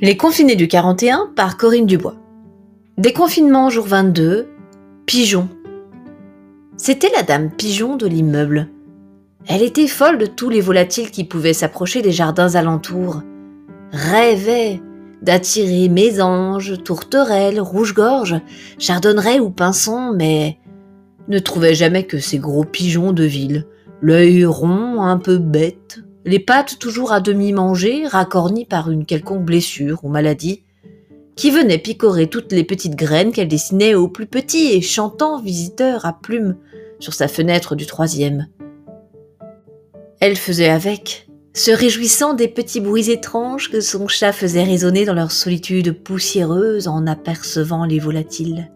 Les confinés du 41 par Corinne Dubois. Déconfinement jour 22. Pigeon. C'était la dame pigeon de l'immeuble. Elle était folle de tous les volatiles qui pouvaient s'approcher des jardins alentours. Rêvait d'attirer mésanges, tourterelles, rouge-gorge, chardonnerets ou pinsons, mais ne trouvait jamais que ces gros pigeons de ville, l'œil rond, un peu bête, les pattes toujours à demi mangées, racornies par une quelconque blessure ou maladie, qui venait picorer toutes les petites graines qu'elle dessinait aux plus petits et chantants visiteurs à plumes sur sa fenêtre du troisième. Elle faisait avec, se réjouissant des petits bruits étranges que son chat faisait résonner dans leur solitude poussiéreuse en apercevant les volatiles.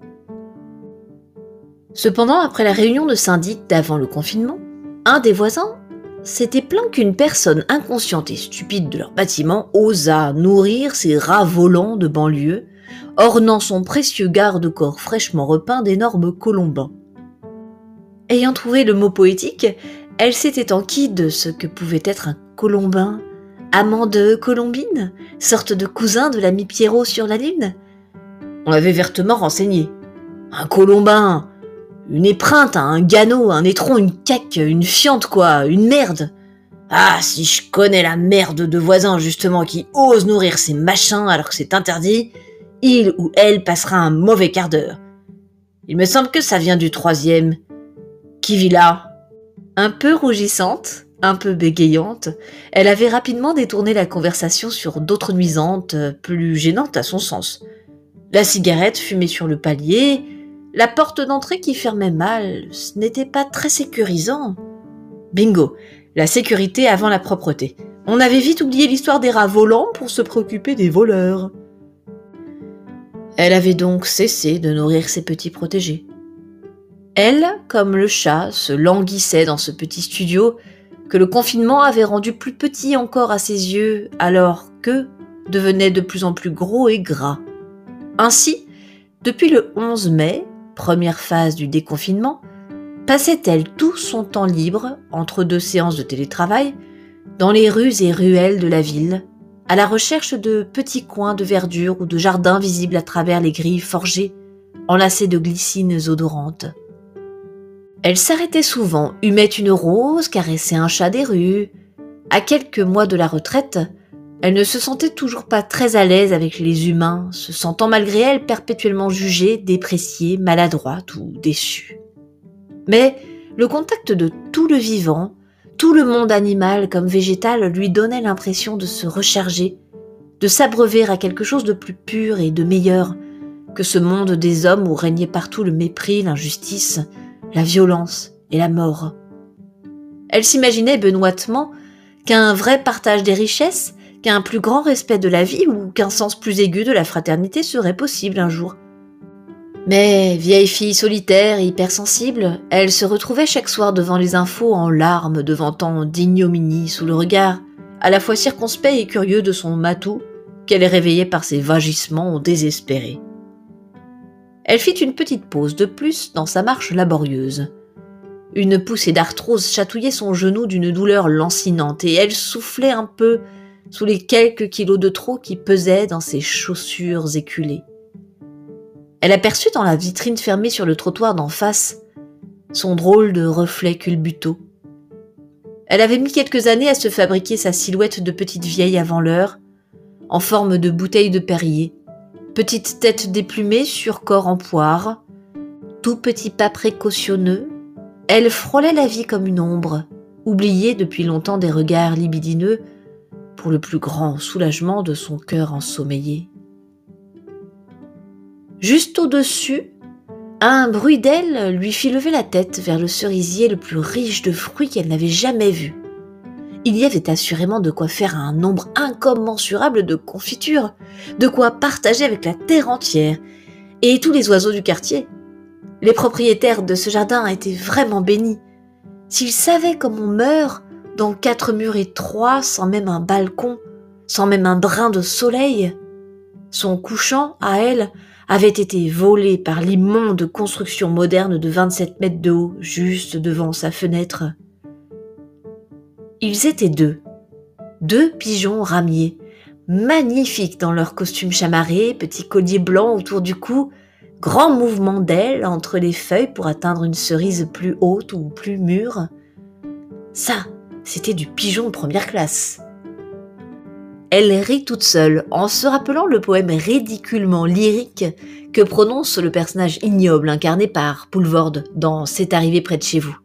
Cependant, après la réunion de syndic d'avant le confinement, un des voisins s'était plaint qu'une personne inconsciente et stupide de leur bâtiment osa nourrir ces rats volants de banlieue, ornant son précieux garde-corps fraîchement repeint d'énormes colombins. Ayant trouvé le mot poétique, elle s'était enquis de ce que pouvait être un colombin, amant de Colombine, sorte de cousin de l'ami Pierrot sur la lune. On l'avait vertement renseigné. Un colombin, une épreinte, un ganot, un étron, une caque, une fiente, quoi, une merde. Ah, si je connais la merde de voisin, justement, qui ose nourrir ses machins alors que c'est interdit, il ou elle passera un mauvais quart d'heure. Il me semble que ça vient du troisième. Qui vit là? Un peu rougissante, un peu bégayante, elle avait rapidement détourné la conversation sur d'autres nuisantes, plus gênantes à son sens. La cigarette fumée sur le palier, la porte d'entrée qui fermait mal, ce n'était pas très sécurisant. Bingo, la sécurité avant la propreté. On avait vite oublié l'histoire des rats volants pour se préoccuper des voleurs. Elle avait donc cessé de nourrir ses petits protégés. Elle, comme le chat, se languissait dans ce petit studio que le confinement avait rendu plus petit encore à ses yeux, alors que devenait de plus en plus gros et gras. Ainsi, depuis le 11 mai, première phase du déconfinement, passait-elle tout son temps libre, entre deux séances de télétravail, dans les rues et ruelles de la ville, à la recherche de petits coins de verdure ou de jardins visibles à travers les grilles forgées, enlacées de glycines odorantes? Elle s'arrêtait souvent, humait une rose, caressait un chat des rues. À quelques mois de la retraite, elle ne se sentait toujours pas très à l'aise avec les humains, se sentant malgré elle perpétuellement jugée, dépréciée, maladroite ou déçue. Mais le contact de tout le vivant, tout le monde animal comme végétal lui donnait l'impression de se recharger, de s'abreuver à quelque chose de plus pur et de meilleur que ce monde des hommes où régnait partout le mépris, l'injustice, la violence et la mort. Elle s'imaginait benoîtement qu'un vrai partage des richesses qu'un plus grand respect de la vie ou qu'un sens plus aigu de la fraternité serait possible un jour. Mais, vieille fille solitaire et hypersensible, elle se retrouvait chaque soir devant les infos en larmes devant tant d'ignominie sous le regard, à la fois circonspect et curieux de son matou, qu'elle est réveillée par ses vagissements désespérés. Elle fit une petite pause de plus dans sa marche laborieuse. Une poussée d'arthrose chatouillait son genou d'une douleur lancinante et elle soufflait un peu sous les quelques kilos de trop qui pesaient dans ses chaussures éculées. Elle aperçut dans la vitrine fermée sur le trottoir d'en face son drôle de reflet culbuto. Elle avait mis quelques années à se fabriquer sa silhouette de petite vieille avant l'heure, en forme de bouteille de Perrier, petite tête déplumée sur corps en poire, tout petit pas précautionneux, elle frôlait la vie comme une ombre, oubliée depuis longtemps des regards libidineux pour le plus grand soulagement de son cœur ensommeillé. Juste au-dessus, un bruit d'aile lui fit lever la tête vers le cerisier le plus riche de fruits qu'elle n'avait jamais vu. Il y avait assurément de quoi faire un nombre incommensurable de confitures, de quoi partager avec la terre entière, et tous les oiseaux du quartier. Les propriétaires de ce jardin étaient vraiment bénis. S'ils savaient comme on meurt dans quatre murs étroits, sans même un balcon, sans même un brin de soleil. Son couchant, à elle, avait été volé par l'immonde construction moderne de 27 mètres de haut, juste devant sa fenêtre. Ils étaient deux. Deux pigeons ramiers, magnifiques dans leurs costumes chamarrés, petits colliers blancs autour du cou, grands mouvements d'ailes entre les feuilles pour atteindre une cerise plus haute ou plus mûre. Ça, c'était du pigeon de première classe. Elle rit toute seule en se rappelant le poème ridiculement lyrique que prononce le personnage ignoble incarné par Poulvorde dans C'est arrivé près de chez vous.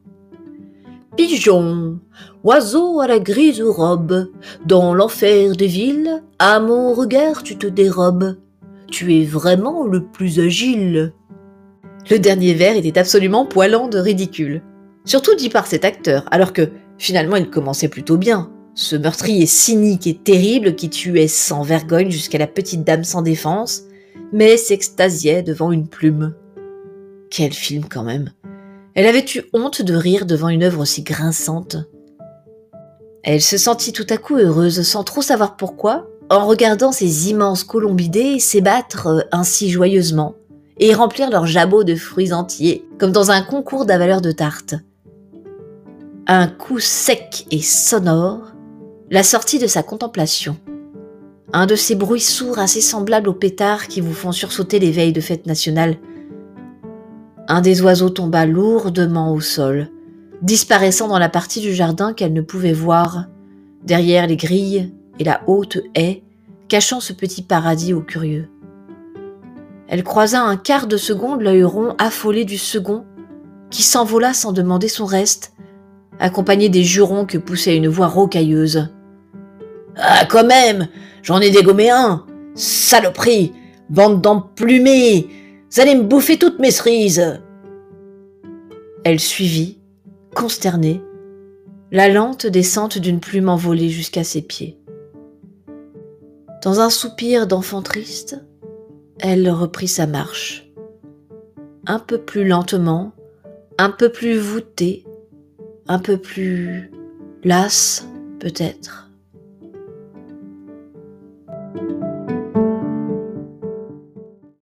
Pigeon, oiseau à la grise robe, dans l'enfer des villes, à mon regard tu te dérobes. Tu es vraiment le plus agile. Le dernier vers était absolument poilant de ridicule. Surtout dit par cet acteur, alors que finalement il commençait plutôt bien ce meurtrier cynique et terrible qui tuait sans vergogne jusqu'à la petite dame sans défense, mais s'extasiait devant une plume. Quel film quand même. Elle avait eu honte de rire devant une œuvre aussi grinçante. Elle se sentit tout à coup heureuse sans trop savoir pourquoi, en regardant ces immenses colombidés s'ébattre euh, ainsi joyeusement et remplir leurs jabots de fruits entiers, comme dans un concours d'avaleurs de tartes. Un coup sec et sonore, la sortie de sa contemplation. Un de ces bruits sourds assez semblables aux pétards qui vous font sursauter les veilles de fête nationale. Un des oiseaux tomba lourdement au sol, disparaissant dans la partie du jardin qu'elle ne pouvait voir, derrière les grilles et la haute haie, cachant ce petit paradis aux curieux. Elle croisa un quart de seconde l'œil rond affolé du second, qui s'envola sans demander son reste, accompagné des jurons que poussait une voix rocailleuse. Ah, quand même J'en ai dégommé un Saloperie Bande d'emplumés Vous allez me bouffer toutes mes cerises Elle suivit, consternée, la lente descente d'une plume envolée jusqu'à ses pieds. Dans un soupir d'enfant triste, elle reprit sa marche. Un peu plus lentement, un peu plus voûtée, un peu plus lasse peut-être.